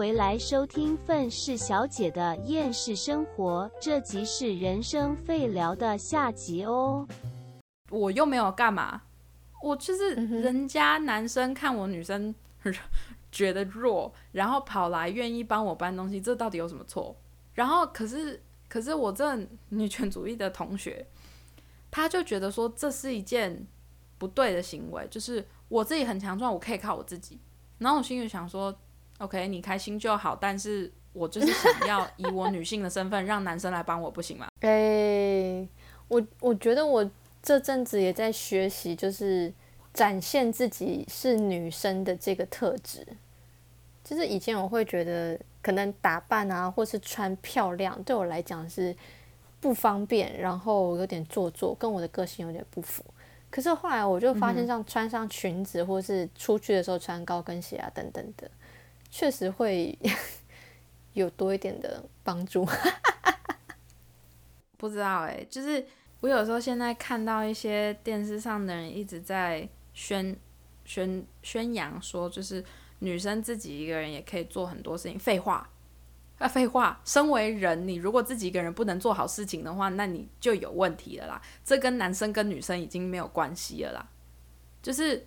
回来收听愤世小姐的厌世生活，这集是人生废聊的下集哦。我又没有干嘛，我就是人家男生看我女生 觉得弱，然后跑来愿意帮我搬东西，这到底有什么错？然后可是可是我这女权主义的同学，他就觉得说这是一件不对的行为，就是我自己很强壮，我可以靠我自己。然后我心里想说，OK，你开心就好，但是我就是想要以我女性的身份让男生来帮我，不行吗？哎，我我觉得我这阵子也在学习，就是展现自己是女生的这个特质。就是以前我会觉得可能打扮啊，或是穿漂亮，对我来讲是不方便，然后有点做作，跟我的个性有点不符。可是后来我就发现，像穿上裙子，或是出去的时候穿高跟鞋啊，等等的，确实会 有多一点的帮助。不知道哎，就是我有时候现在看到一些电视上的人一直在宣宣宣扬说，就是女生自己一个人也可以做很多事情。废话。啊，废话！身为人，你如果自己一个人不能做好事情的话，那你就有问题了啦。这跟男生跟女生已经没有关系了啦。就是，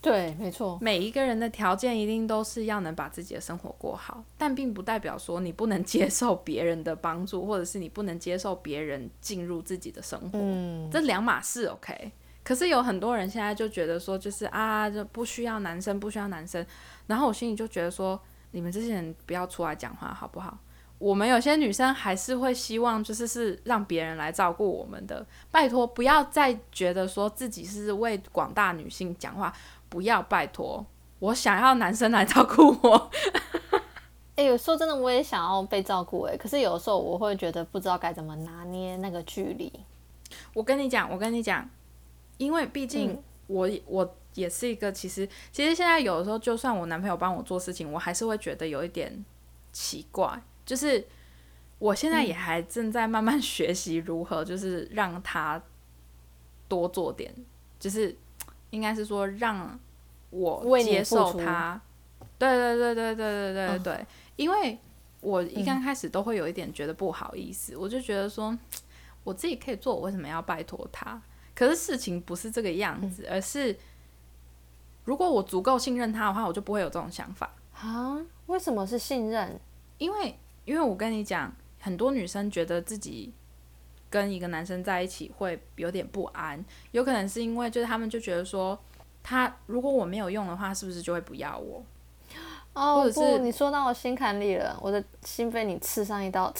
对，没错。每一个人的条件一定都是要能把自己的生活过好，但并不代表说你不能接受别人的帮助，或者是你不能接受别人进入自己的生活。嗯，这两码事，OK。可是有很多人现在就觉得说，就是啊，就不需要男生，不需要男生。然后我心里就觉得说。你们这些人不要出来讲话好不好？我们有些女生还是会希望，就是是让别人来照顾我们的。拜托，不要再觉得说自己是为广大女性讲话，不要拜托，我想要男生来照顾我。哎，有时候真的我也想要被照顾哎，可是有时候我会觉得不知道该怎么拿捏那个距离。我跟你讲，我跟你讲，因为毕竟我我。也是一个，其实其实现在有的时候，就算我男朋友帮我做事情，我还是会觉得有一点奇怪。就是我现在也还正在慢慢学习如何，就是让他多做点，就是应该是说让我接受他。对对对对对对对对，因为我一刚开始都会有一点觉得不好意思，我就觉得说 我自己可以做，我为什么要拜托他？可是事情不是这个样子，而是。如果我足够信任他的话，我就不会有这种想法啊？为什么是信任？因为，因为我跟你讲，很多女生觉得自己跟一个男生在一起会有点不安，有可能是因为就是他们就觉得说，他如果我没有用的话，是不是就会不要我？哦，或者是你说到我心坎里了，我的心被你刺上一刀，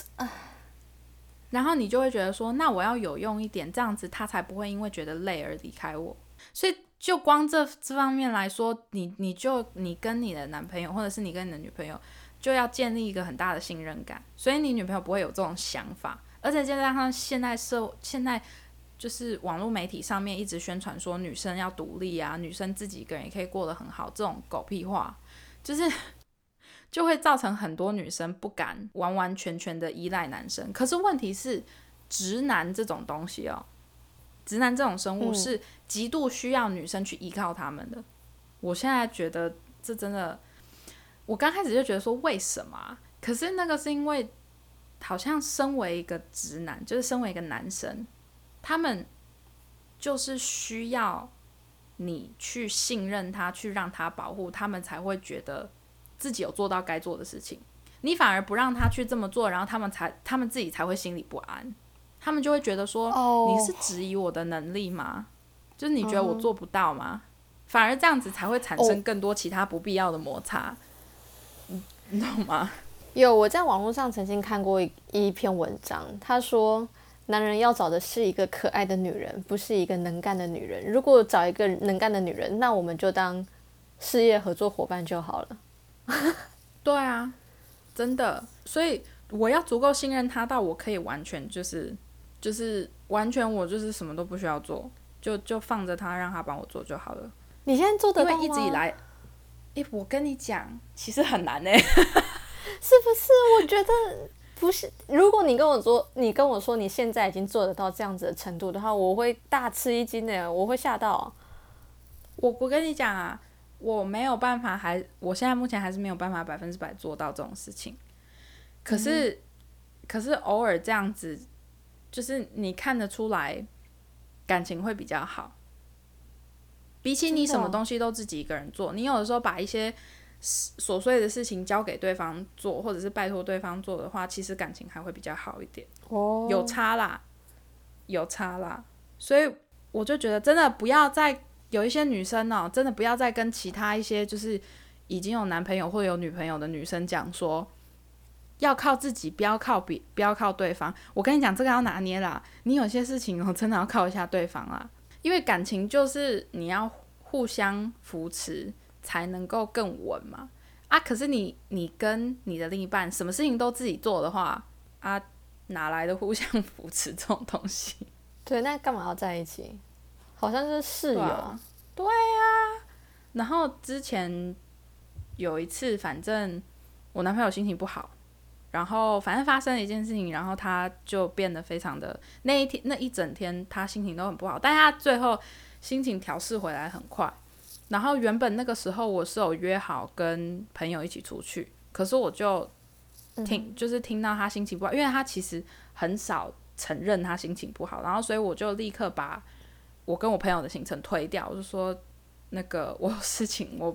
然后你就会觉得说，那我要有用一点，这样子他才不会因为觉得累而离开我，所以。就光这这方面来说，你你就你跟你的男朋友，或者是你跟你的女朋友，就要建立一个很大的信任感，所以你女朋友不会有这种想法。而且再加上现在社现在就是网络媒体上面一直宣传说女生要独立啊，女生自己一个人也可以过得很好，这种狗屁话，就是 就会造成很多女生不敢完完全全的依赖男生。可是问题是，直男这种东西哦。直男这种生物是极度需要女生去依靠他们的。我现在觉得这真的，我刚开始就觉得说为什么？可是那个是因为，好像身为一个直男，就是身为一个男生，他们就是需要你去信任他，去让他保护他们，才会觉得自己有做到该做的事情。你反而不让他去这么做，然后他们才他们自己才会心里不安。他们就会觉得说，你是质疑我的能力吗？就是你觉得我做不到吗？反而这样子才会产生更多其他不必要的摩擦，你懂吗？有我在网络上曾经看过一一篇文章，他说，男人要找的是一个可爱的女人，不是一个能干的女人。如果找一个能干的女人，那我们就当事业合作伙伴就好了。对啊，真的，所以我要足够信任他，到我可以完全就是。就是完全我就是什么都不需要做，就就放着他让他帮我做就好了。你现在做的因为一直以来，哎，我跟你讲，其实很难哎，是不是？我觉得不是。如果你跟我说，你跟我说你现在已经做得到这样子的程度的话，我会大吃一惊的，我会吓到。我我跟你讲啊，我没有办法，还我现在目前还是没有办法百分之百做到这种事情。可是，可是偶尔这样子，就是你看得出来，感情会比较好。比起你什么东西都自己一个人做，你有的时候把一些琐碎的事情交给对方做，或者是拜托对方做的话，其实感情还会比较好一点。哦，有差啦，有差啦。所以我就觉得，真的不要再有一些女生哦，真的不要再跟其他一些就是已经有男朋友或有女朋友的女生讲说，要靠自己，不要靠比，不要靠对方。我跟你讲，这个要拿捏啦。你有些事情哦，真的要靠一下对方啦。因为感情就是你要互相扶持才能够更稳嘛啊！可是你你跟你的另一半什么事情都自己做的话啊，哪来的互相扶持这种东西？对，那干嘛要在一起？好像是室友。对呀。然后之前有一次，反正我男朋友心情不好。然后反正发生了一件事情，然后他就变得非常的那一天那一整天他心情都很不好，但他最后心情调试回来很快。然后原本那个时候我是有约好跟朋友一起出去，可是我就听就是听到他心情不好，因为他其实很少承认他心情不好，然后所以我就立刻把我跟我朋友的行程推掉，我就说那个我有事情我。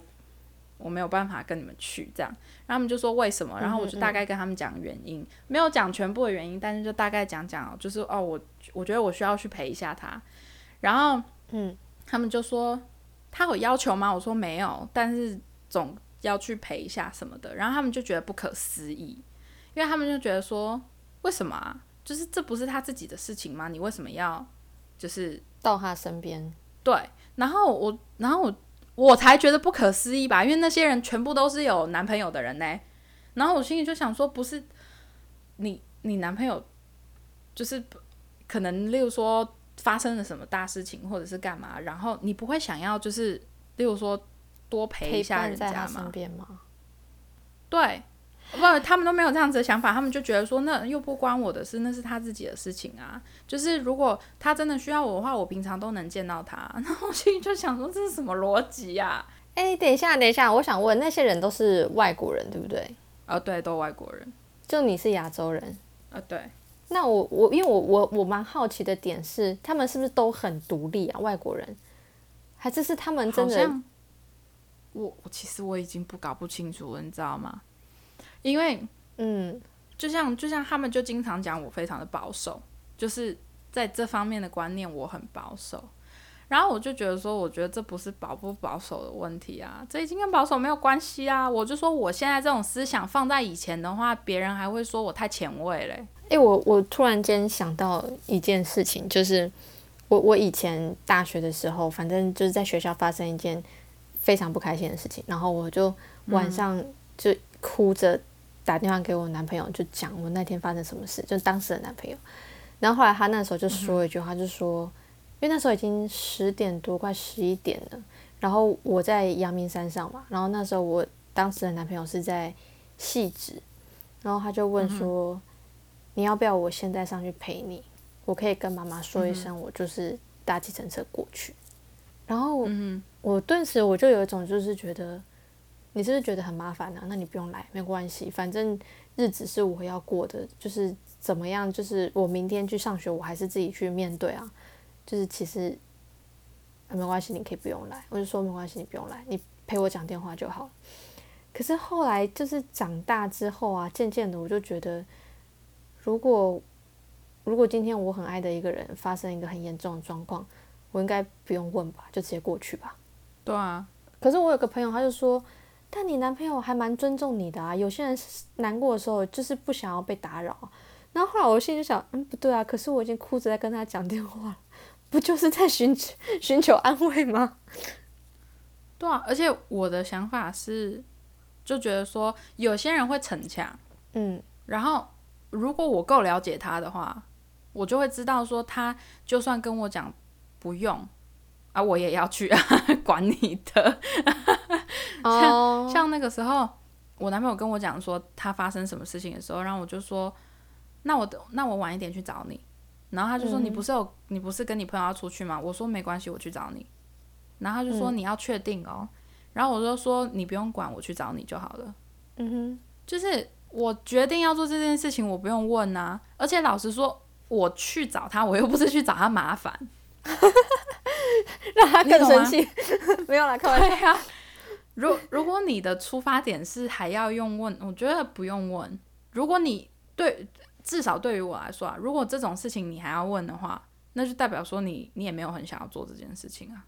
我没有办法跟你们去，这样，然后他们就说为什么？然后我就大概跟他们讲原因，没有讲全部的原因，但是就大概讲讲，就是哦，我我觉得我需要去陪一下他，然后嗯，他们就说他有要求吗？我说没有，但是总要去陪一下什么的，然后他们就觉得不可思议，因为他们就觉得说为什么啊？就是这不是他自己的事情吗？你为什么要就是到他身边？对，然后我，然后我。我才觉得不可思议吧，因为那些人全部都是有男朋友的人呢。然后我心里就想说，不是你，你男朋友就是可能，例如说发生了什么大事情，或者是干嘛，然后你不会想要就是，例如说多陪一下人家吗？吗对。不，他们都没有这样子的想法，他们就觉得说，那又不关我的事，那是他自己的事情啊。就是如果他真的需要我的话，我平常都能见到他。然后我心里就想说，这是什么逻辑呀？哎，等一下，等一下，我想问，那些人都是外国人，对不对？啊，对，都外国人。就你是亚洲人啊？对。那我我因为我我我蛮好奇的点是，他们是不是都很独立啊？外国人，还是是他们真的？我我其实我已经不搞不清楚了，你知道吗？因为，嗯，就像就像他们就经常讲我非常的保守，就是在这方面的观念我很保守，然后我就觉得说，我觉得这不是保不保守的问题啊，这已经跟保守没有关系啊。我就说我现在这种思想放在以前的话，别人还会说我太前卫嘞。诶，我我突然间想到一件事情，就是我我以前大学的时候，反正就是在学校发生一件非常不开心的事情，然后我就晚上就哭着。打电话给我男朋友，就讲我那天发生什么事，就当时的男朋友。然后后来他那时候就说一句话，就说，因为那时候已经十点多，快十一点了。然后我在阳明山上嘛，然后那时候我当时的男朋友是在细致，然后他就问说，你要不要我现在上去陪你？我可以跟妈妈说一声，我就是搭计程车过去。然后我顿时我就有一种就是觉得。你是不是觉得很麻烦呢？那你不用来，没关系，反正日子是我要过的，就是怎么样，就是我明天去上学，我还是自己去面对啊。就是其实没关系，你可以不用来。我就说没关系，你不用来，你陪我讲电话就好。可是后来就是长大之后啊，渐渐的我就觉得，如果如果今天我很爱的一个人发生一个很严重的状况，我应该不用问吧，就直接过去吧。对啊。可是我有个朋友，他就说。但你男朋友还蛮尊重你的啊，有些人难过的时候就是不想要被打扰。然后后来我心里就想，嗯，不对啊，可是我已经哭着在跟他讲电话，不就是在寻寻求安慰吗？对啊，而且我的想法是，就觉得说有些人会逞强，嗯，然后如果我够了解他的话，我就会知道说他就算跟我讲不用。啊，我也要去啊，管你的。像像那个时候，我男朋友跟我讲说他发生什么事情的时候，然后我就说，那我那我晚一点去找你。然后他就说，你不是有你不是跟你朋友要出去吗？我说没关系，我去找你。然后他就说你要确定哦。然后我就说你不用管，我去找你就好了。嗯哼，就是我决定要做这件事情，我不用问啊。而且老实说，我去找他，我又不是去找他麻烦，让他更生气。没有啦，开玩笑。如 如果你的出发点是还要用问，我觉得不用问。如果你对至少对于我来说啊，如果这种事情你还要问的话，那就代表说你你也没有很想要做这件事情啊。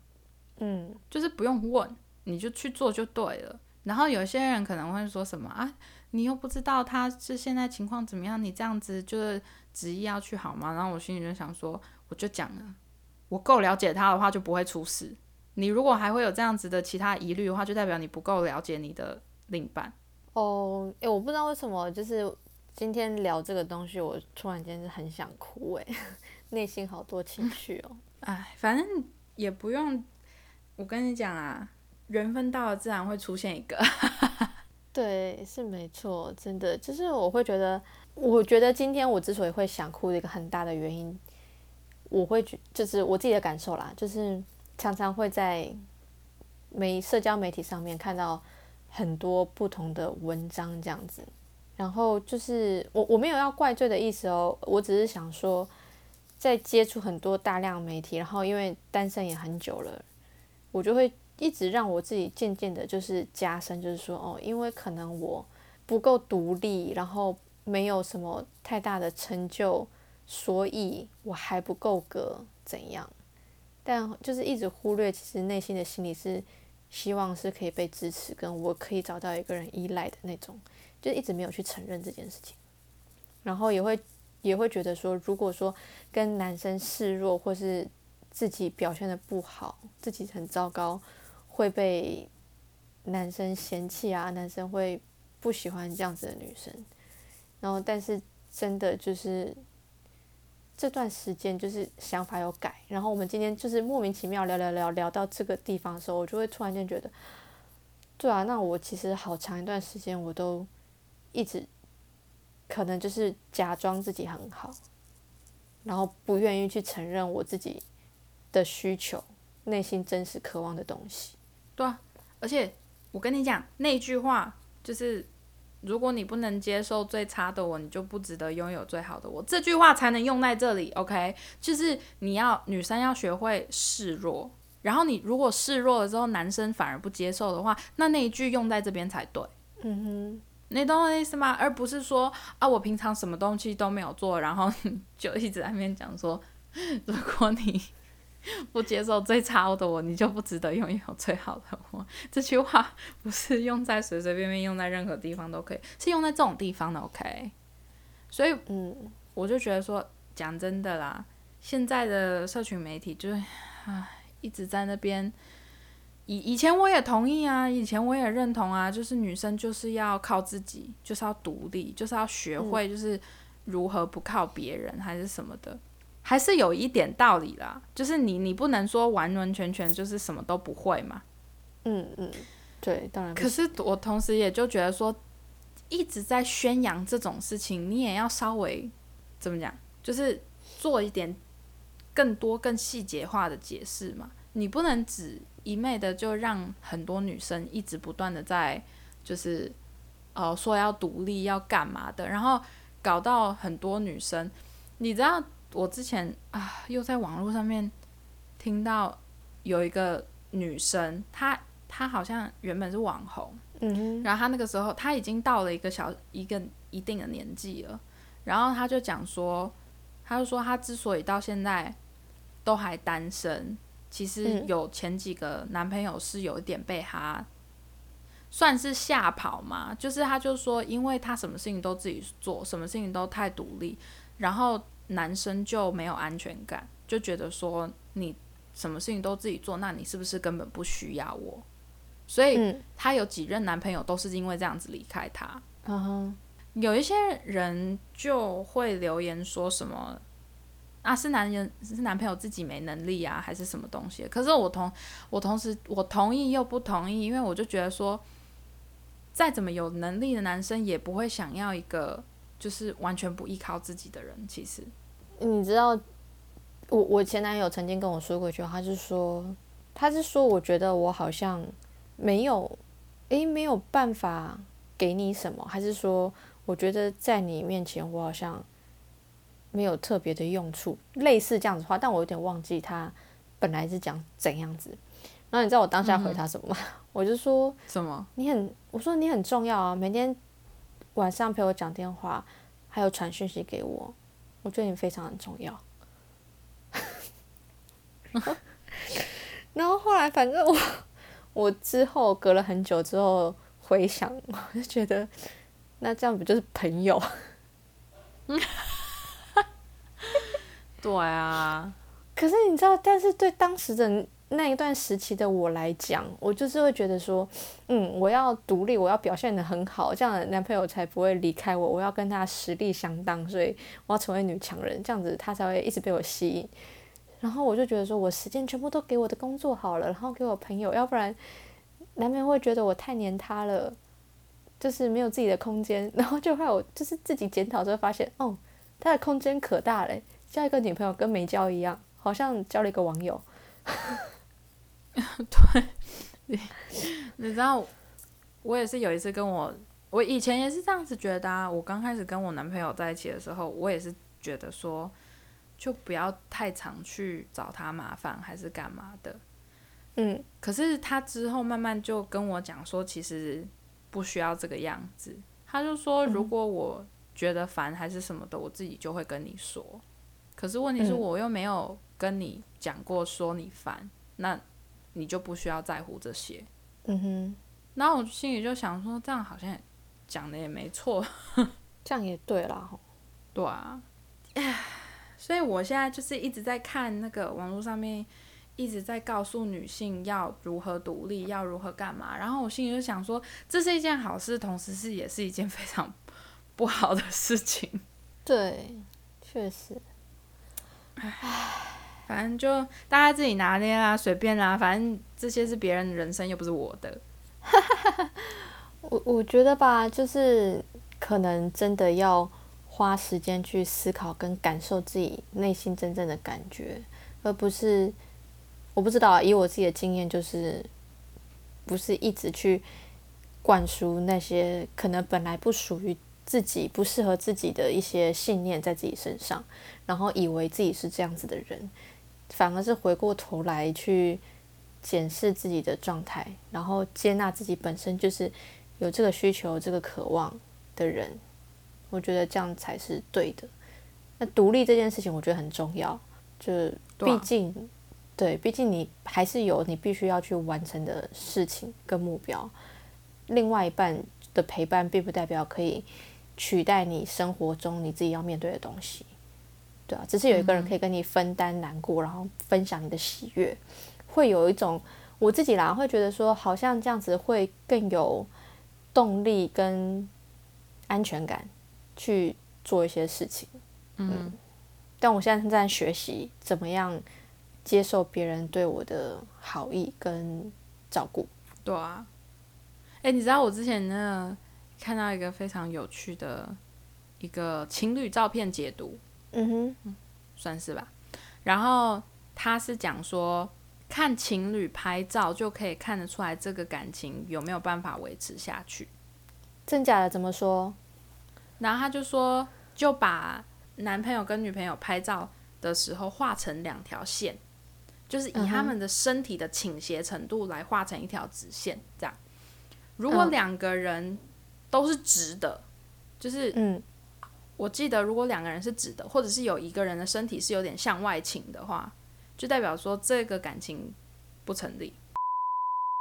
嗯，就是不用问，你就去做就对了。然后有些人可能会说什么啊，你又不知道他是现在情况怎么样，你这样子就是执意要去好吗？然后我心里就想说，我就讲了，我够了解他的话就不会出事。你如果还会有这样子的其他疑虑的话，就代表你不够了解你的另一半。哦，诶，我不知道为什么，就是今天聊这个东西，我突然间是很想哭，诶，内心好多情绪哦。哎，反正也不用，我跟你讲啊，缘分到了自然会出现一个。对，是没错，真的就是我会觉得，我觉得今天我之所以会想哭的一个很大的原因，我会觉就是我自己的感受啦，就是常常会在媒社交媒体上面看到很多不同的文章这样子，然后就是我我没有要怪罪的意思哦，我只是想说，在接触很多大量媒体，然后因为单身也很久了，我就会一直让我自己渐渐的，就是加深，就是说，哦，因为可能我不够独立，然后没有什么太大的成就，所以我还不够格怎样？但就是一直忽略，其实内心的心理是希望是可以被支持，跟我可以找到一个人依赖的那种，就一直没有去承认这件事情，然后也会也会觉得说，如果说跟男生示弱，或是自己表现的不好，自己很糟糕。会被男生嫌弃啊，男生会不喜欢这样子的女生。然后，但是真的就是这段时间就是想法有改。然后我们今天就是莫名其妙聊聊聊聊到这个地方的时候，我就会突然间觉得，对啊，那我其实好长一段时间我都一直可能就是假装自己很好，然后不愿意去承认我自己的需求，内心真实渴望的东西。对啊，而且我跟你讲那句话，就是如果你不能接受最差的我，你就不值得拥有最好的我。这句话才能用在这里，OK？就是你要女生要学会示弱，然后你如果示弱了之后，男生反而不接受的话，那那一句用在这边才对。嗯哼，你懂我的意思吗？而不是说啊，我平常什么东西都没有做，然后 就一直在那边讲说，如果你不接受最差的我，你就不值得拥有最好的我。这句话不是用在随随便便用在任何地方都可以，是用在这种地方的。OK，所以嗯，我就觉得说，讲真的啦，现在的社群媒体就是，唉，一直在那边。以以前我也同意啊，以前我也认同啊，就是女生就是要靠自己，就是要独立，就是要学会就是如何不靠别人，还是什么的，还是有一点道理啦。就是你你不能说完完全全就是什么都不会嘛。嗯嗯，对，当然可是我同时也就觉得说，一直在宣扬这种事情，你也要稍微怎么讲，就是做一点更多、更细节化的解释嘛。你不能只一昧的就让很多女生一直不断的在就是呃说要独立要干嘛的，然后搞到很多女生，你知道我之前啊又在网络上面听到有一个女生，她她好像原本是网红，嗯哼，然后她那个时候她已经到了一个小一个一定的年纪了，然后她就讲说，她就说她之所以到现在都还单身，其实嗯有前几个男朋友是有一点被他算是吓跑嘛，就是他就说，因为他什么事情都自己做，什么事情都太独立，然后男生就没有安全感，就觉得说你什么事情都自己做，那你是不是根本不需要我？所以嗯，她有几任男朋友都是因为这样子离开他。嗯哼，有一些人就会留言说什么啊，是男人是男朋友自己没能力啊，还是什么东西？可是我同我同时我同意又不同意，因为我就觉得说，再怎么有能力的男生也不会想要一个就是完全不依靠自己的人。其实，你知道，我我前男友曾经跟我说过一句话，他是说，他是说，我觉得我好像没有，诶，没有办法给你什么，还是说，我觉得在你面前我好像没有特别的用处，类似这样子话，但我有点忘记他本来是讲怎样子。然后你知道我当下回他什么吗？我就说什么？你很，我说你很重要啊，每天晚上陪我讲电话，还有传讯息给我，我觉得你非常很重要。然后后来，反正我我之后隔了很久之后回想，我就觉得那这样不就是朋友？对啊，可是你知道，但是对当时的那一段时期的我来讲，我就是会觉得说，嗯，我要独立，我要表现的很好，这样男朋友才不会离开我。我要跟他实力相当，所以我要成为女强人，这样子他才会一直被我吸引。然后我就觉得说，我时间全部都给我的工作好了，然后给我朋友，要不然男朋友会觉得我太黏他了，就是没有自己的空间。然后就害我就是自己检讨之后发现，哦，他的空间可大嘞，交一个女朋友跟没交一样，好像交了一个网友。对，你知道，我也是有一次跟我，我以前也是这样子觉得啊。我刚开始跟我男朋友在一起的时候，我也是觉得说。就不要太常去找他麻烦，还是干嘛的？嗯，可是他之后慢慢就跟我讲说，其实不需要这个样子。他就说，如果我觉得烦还是什么的，我自己就会跟你说。可是问题是我又没有跟你讲过说你烦，那你就不需要在乎这些。嗯哼，然后我心里就想说，这样好像讲的也没错，这样也对啦。对啊，所以我现在就是一直在看那个网络上面，一直在告诉女性要如何独立，要如何干嘛。然后我心里就想说，这是一件好事，同时是也是一件非常不好的事情。对，确实。唉，反正就大家自己拿捏啦，随便啦，反正这些是别人的人生，又不是我的。我我觉得吧，就是可能真的要。花时间去思考跟感受自己内心真正的感觉，而不是我不知道。以我自己的经验，就是不是一直去灌输那些可能本来不属于自己、不适合自己的一些信念在自己身上，然后以为自己是这样子的人，反而是回过头来去检视自己的状态，然后接纳自己本身就是有这个需求、这个渴望的人。我觉得这样才是对的。那独立这件事情，我觉得很重要。就毕竟，对，毕竟你还是有你必须要去完成的事情跟目标。另外一半的陪伴，并不代表可以取代你生活中你自己要面对的东西。对啊，只是有一个人可以跟你分担难过，然后分享你的喜悦，会有一种我自己啦，会觉得说，好像这样子会更有动力跟安全感。去做一些事情，嗯，但我现在正在学习怎么样接受别人对我的好意跟照顾。对啊，哎，你知道我之前呢看到一个非常有趣的一个情侣照片解读，嗯哼，算是吧。然后他是讲说，看情侣拍照就可以看得出来这个感情有没有办法维持下去。真假的？怎么说？然后他就说，就把男朋友跟女朋友拍照的时候画成两条线，就是以他们的身体的倾斜程度来画成一条直线。这样，如果两个人都是直的，就是嗯，我记得如果两个人是直的，或者是有一个人的身体是有点向外倾的话，就代表说这个感情不成立。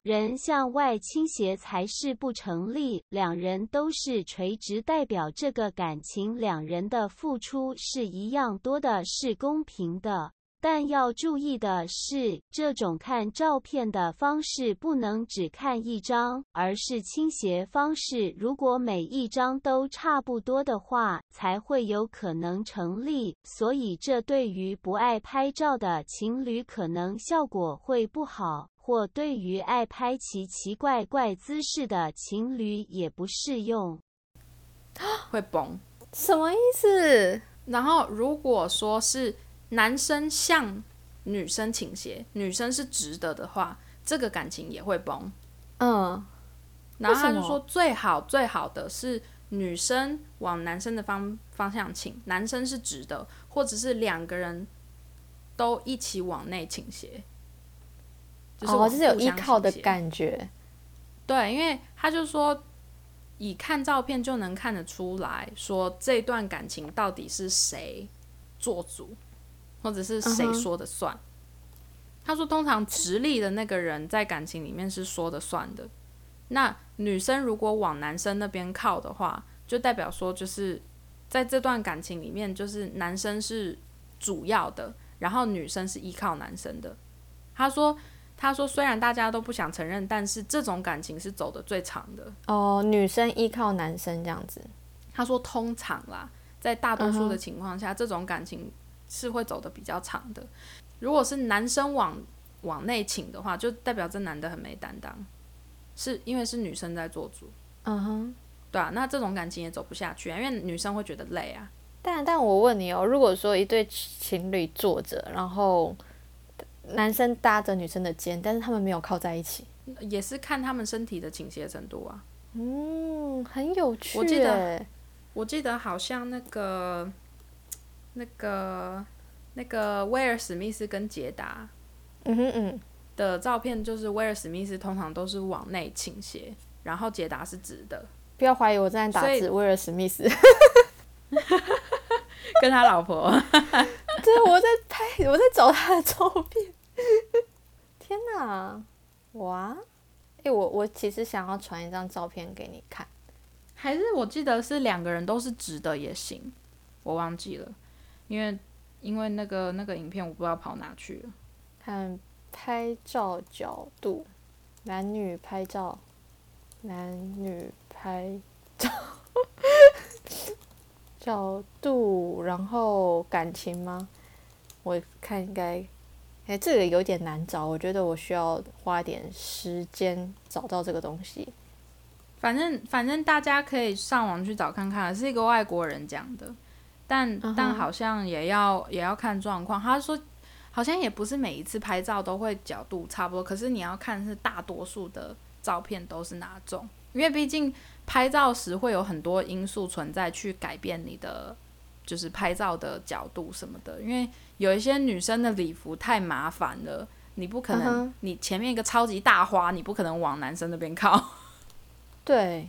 人向外倾斜才是不成立，两人都是垂直，代表这个感情两人的付出是一样多的，是公平的。但要注意的是，这种看照片的方式不能只看一张，而是倾斜方式。如果每一张都差不多的话，才会有可能成立。所以，这对于不爱拍照的情侣，可能效果会不好。或对于爱拍奇奇怪怪姿势的情侣也不适用，会崩，什么意思？然后如果说是男生向女生倾斜，女生是直的的话，这个感情也会崩。嗯，然后他就说最好最好的是女生往男生的方方向倾，男生是直的，或者是两个人都一起往内倾斜，就是哦，就是有依靠的感觉。对，因为他就说，以看照片就能看得出来说这段感情到底是谁做主，或者是谁说的算。他说，通常直立的那个人在感情里面是说的算的。那女生如果往男生那边靠的话，就代表说，就是在这段感情里面，就是男生是主要的，然后女生是依靠男生的。他说，他说虽然大家都不想承认，但是这种感情是走的最长的。哦，女生依靠男生这样子。他说通常啦，在大多数的情况下，这种感情是会走的比较长的。如果是男生往往内请的话，就代表这男的很没担当，是因为是女生在做主，嗯哼。对啊，那这种感情也走不下去啊，因为女生会觉得累啊。但但我问你哦，如果说一对情侣坐着，然后男生搭着女生的肩，但是他们没有靠在一起，也是看他们身体的倾斜程度啊。嗯，很有趣。我记得，我记得好像那个、那个、那个威尔史密斯跟杰达嗯哼嗯，的照片，就是威尔史密斯通常都是往内倾斜，然后杰达是直的，不要怀疑我正在打字，威尔史密斯。跟他老婆。对，我在拍，我在找他的照片。天哪，哇！诶，我我其实想要传一张照片给你看。还是我记得是两个人都是直的也行，我忘记了，因为因为那个那个影片我不知道跑哪去了。看拍照角度，男女拍照，男女拍照角度，然后感情吗？我看应该，哎、这个有点难找，我觉得我需要花点时间找到这个东西。反正反正大家可以上网去找看看，是一个外国人讲的，但、但好像也要也要看状况。他说好像也不是每一次拍照都会角度差不多，可是你要看是大多数的照片都是哪种，因为毕竟拍照时会有很多因素存在去改变你的就是拍照的角度什么的，因为有一些女生的礼服太麻烦了。你不可能你前面一个超级大花，你不可能往男生那边靠。对，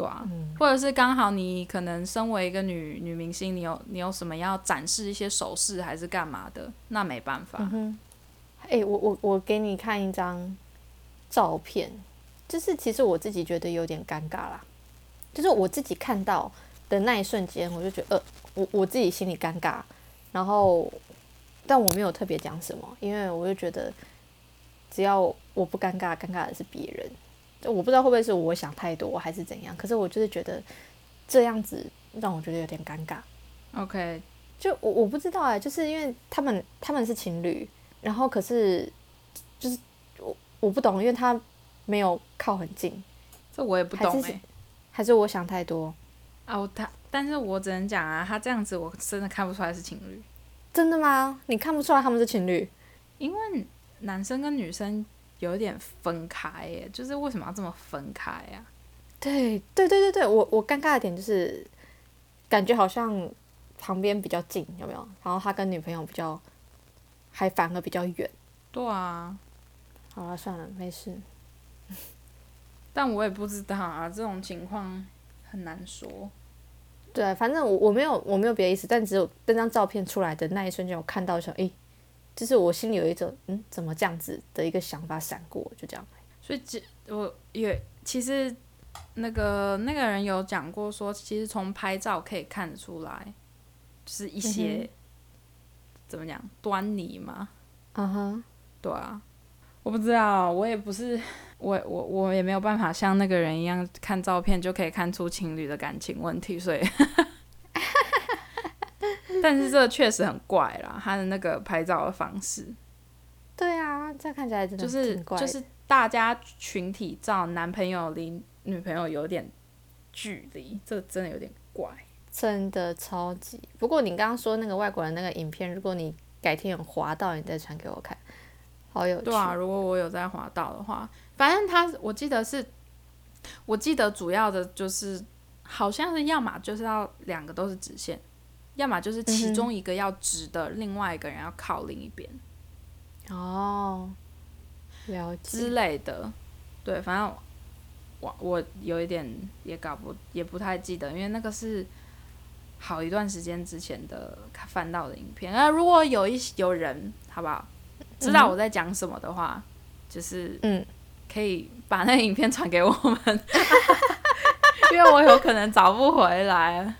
对啊，嗯。或者是刚好你可能身为一个女女明星，你有你有什么要展示一些手势还是干嘛的，那没办法。哎、我我我给你看一张照片，就是其实我自己觉得有点尴尬啦，就是我自己看到的那一瞬间，我就觉得呃，我我自己心里尴尬，然后但我没有特别讲什么，因为我就觉得只要我不尴尬，尴尬的是别人。我不知道会不会是我想太多还是怎样，可是我就是觉得这样子让我觉得有点尴尬。OK，就我我不知道哎、就是因为他们他们是情侣，然后可是就是我我不懂，因为他没有靠很近，这我也不懂哎、还是我想太多？哦，他，但是我只能讲啊，他这样子我真的看不出来是情侣，真的吗？你看不出来他们是情侣？因为男生跟女生有点分开耶，就是为什么要这么分开啊？对对对对对，我我尴尬的点就是感觉好像旁边比较近，有没有？然后他跟女朋友比较还反而比较远。对啊，好了，算了，没事。但我也不知道啊，这种情况很难说。对，反正我我没有我没有别的意思，但只有那张照片出来的那一瞬间，我看到说，诶，就是我心里有一种嗯，怎么这样子的一个想法闪过，就这样。所以其我也其实那个那个人有讲过说，其实从拍照可以看出来，就是一些、怎么讲端倪嘛。嗯哼，对啊，我不知道，我也不是我我我也没有办法像那个人一样看照片就可以看出情侣的感情问题，所以。但是这确实很怪啦，他的那个拍照的方式。对啊，这样看起来真的就是就是大家群体照，男朋友离女朋友有点距离，这真的有点怪。真的超级。不过你刚刚说那个外国人那个影片，如果你改天有滑到，你再传给我看。好有趣。对啊，如果我有在滑到的话，反正他我记得是，我记得主要的就是好像是要么就是要两个都是直线，要么就是其中一个要直的，另外一个人要靠另一边哦，了解之。类的。对，反正我我有一点也搞不也不太记得，因为那个是好一段时间之前的翻到的影片。那如果有一有人好不好知道我在讲什么的话，就是嗯，可以把那个影片传给我们，因为我有可能找不回来。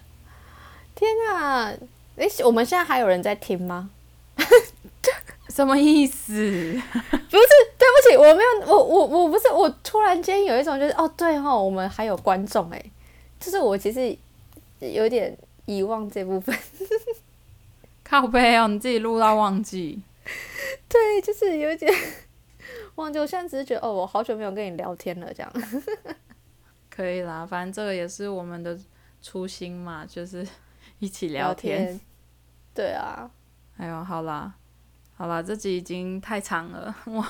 天啊！诶，我们现在还有人在听吗？什么意思？不是对不起，我没有，我我我不是，我突然间有一种就是，哦，对哈，我们还有观众哎，就是我其实有点遗忘这部分，靠背哦，你自己录到忘记。对，就是有一点忘记。我现在只是觉得，哦，我好久没有跟你聊天了，这样。可以啦，反正这个也是我们的初心嘛，就是一起聊天。对啊，哎呦，好啦，好啦，这集已经太长了，哇，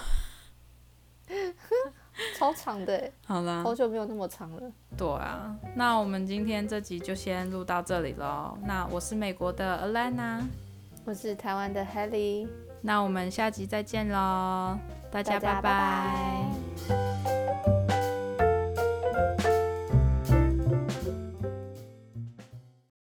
超长的，好啦，好久没有那么长了。对啊，那我们今天这集就先录到这里喽。那我是美国的 Alana，我是台湾的 Helly，那我们下集再见喽，大家拜拜